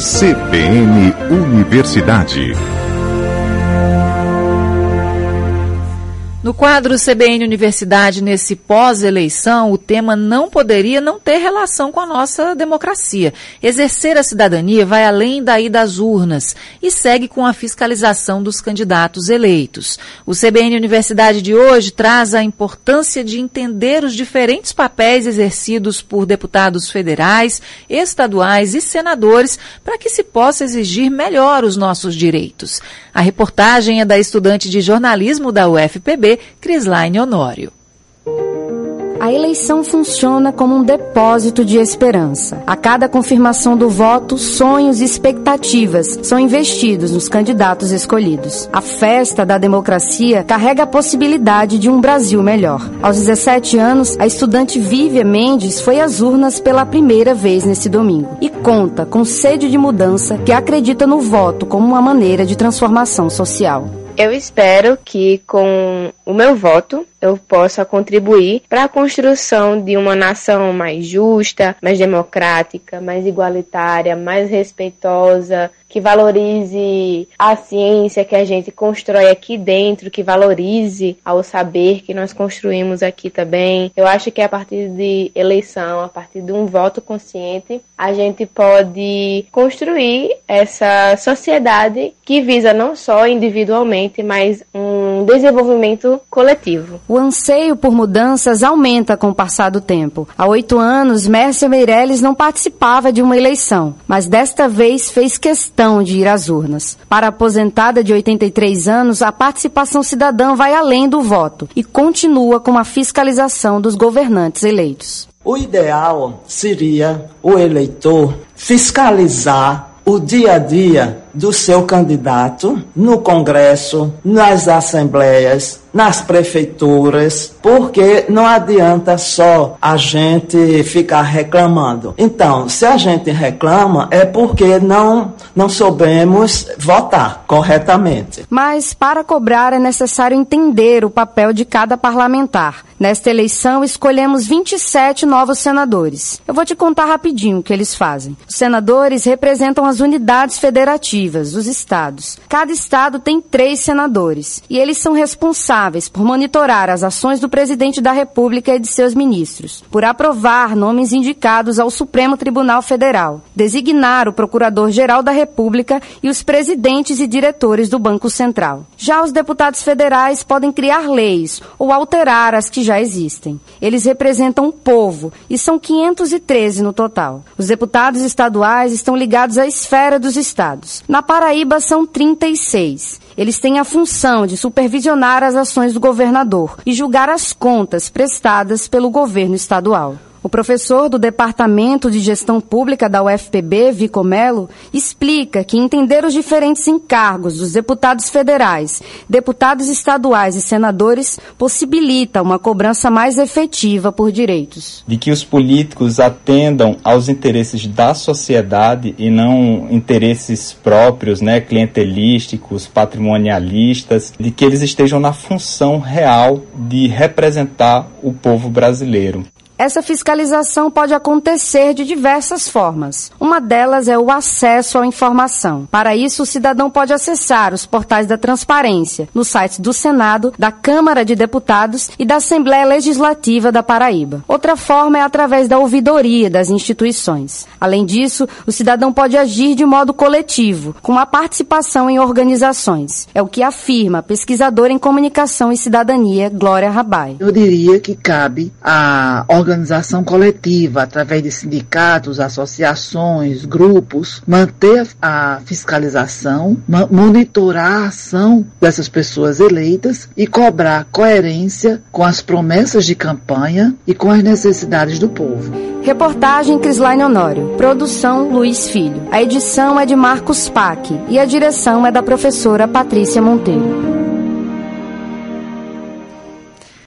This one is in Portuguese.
CBN Universidade. No quadro CBN Universidade, nesse pós-eleição, o tema não poderia não ter relação com a nossa democracia. Exercer a cidadania vai além daí das urnas e segue com a fiscalização dos candidatos eleitos. O CBN Universidade de hoje traz a importância de entender os diferentes papéis exercidos por deputados federais, estaduais e senadores para que se possa exigir melhor os nossos direitos. A reportagem é da estudante de jornalismo da UFPB, Crislaine Honório. A eleição funciona como um depósito de esperança. A cada confirmação do voto, sonhos e expectativas são investidos nos candidatos escolhidos. A festa da democracia carrega a possibilidade de um Brasil melhor. Aos 17 anos, a estudante Vívia Mendes foi às urnas pela primeira vez nesse domingo e conta com sede de mudança que acredita no voto como uma maneira de transformação social. Eu espero que com o meu voto eu possa contribuir para a construção de uma nação mais justa, mais democrática, mais igualitária, mais respeitosa, que valorize a ciência que a gente constrói aqui dentro, que valorize ao saber que nós construímos aqui também. Eu acho que a partir de eleição, a partir de um voto consciente, a gente pode construir essa sociedade que visa não só individualmente, mas um desenvolvimento coletivo. O anseio por mudanças aumenta com o passar do tempo. Há oito anos, Mércia Meirelles não participava de uma eleição, mas desta vez fez questão de ir às urnas. Para a aposentada de 83 anos, a participação cidadã vai além do voto e continua com a fiscalização dos governantes eleitos. O ideal seria o eleitor fiscalizar o dia a dia do seu candidato no Congresso, nas assembleias, nas prefeituras, porque não adianta só a gente ficar reclamando. Então, se a gente reclama é porque não não soubemos votar corretamente. Mas para cobrar é necessário entender o papel de cada parlamentar. Nesta eleição escolhemos 27 novos senadores. Eu vou te contar rapidinho o que eles fazem. Os senadores representam as unidades federativas, os estados. Cada estado tem três senadores e eles são responsáveis por monitorar as ações do presidente da República e de seus ministros, por aprovar nomes indicados ao Supremo Tribunal Federal, designar o Procurador-Geral da República e os presidentes e diretores do Banco Central. Já os deputados federais podem criar leis ou alterar as que já existem. Eles representam o povo e são 513 no total. Os deputados estaduais estão ligados à esfera dos estados. Na Paraíba são 36. Eles têm a função de supervisionar as ações do governador e julgar as contas prestadas pelo governo estadual. O professor do Departamento de Gestão Pública da UFPB, Vico Melo, explica que entender os diferentes encargos dos deputados federais, deputados estaduais e senadores possibilita uma cobrança mais efetiva por direitos. De que os políticos atendam aos interesses da sociedade e não interesses próprios, né, clientelísticos, patrimonialistas, de que eles estejam na função real de representar o povo brasileiro. Essa fiscalização pode acontecer de diversas formas. Uma delas é o acesso à informação. Para isso, o cidadão pode acessar os portais da transparência no site do Senado, da Câmara de Deputados e da Assembleia Legislativa da Paraíba. Outra forma é através da ouvidoria das instituições. Além disso, o cidadão pode agir de modo coletivo, com a participação em organizações. É o que afirma a pesquisadora em comunicação e cidadania, Glória Rabai. Eu diria que cabe a organização organização coletiva, através de sindicatos, associações, grupos, manter a fiscalização, monitorar a ação dessas pessoas eleitas e cobrar coerência com as promessas de campanha e com as necessidades do povo. Reportagem Crislaine Honório. Produção Luiz Filho. A edição é de Marcos Pack e a direção é da professora Patrícia Monteiro.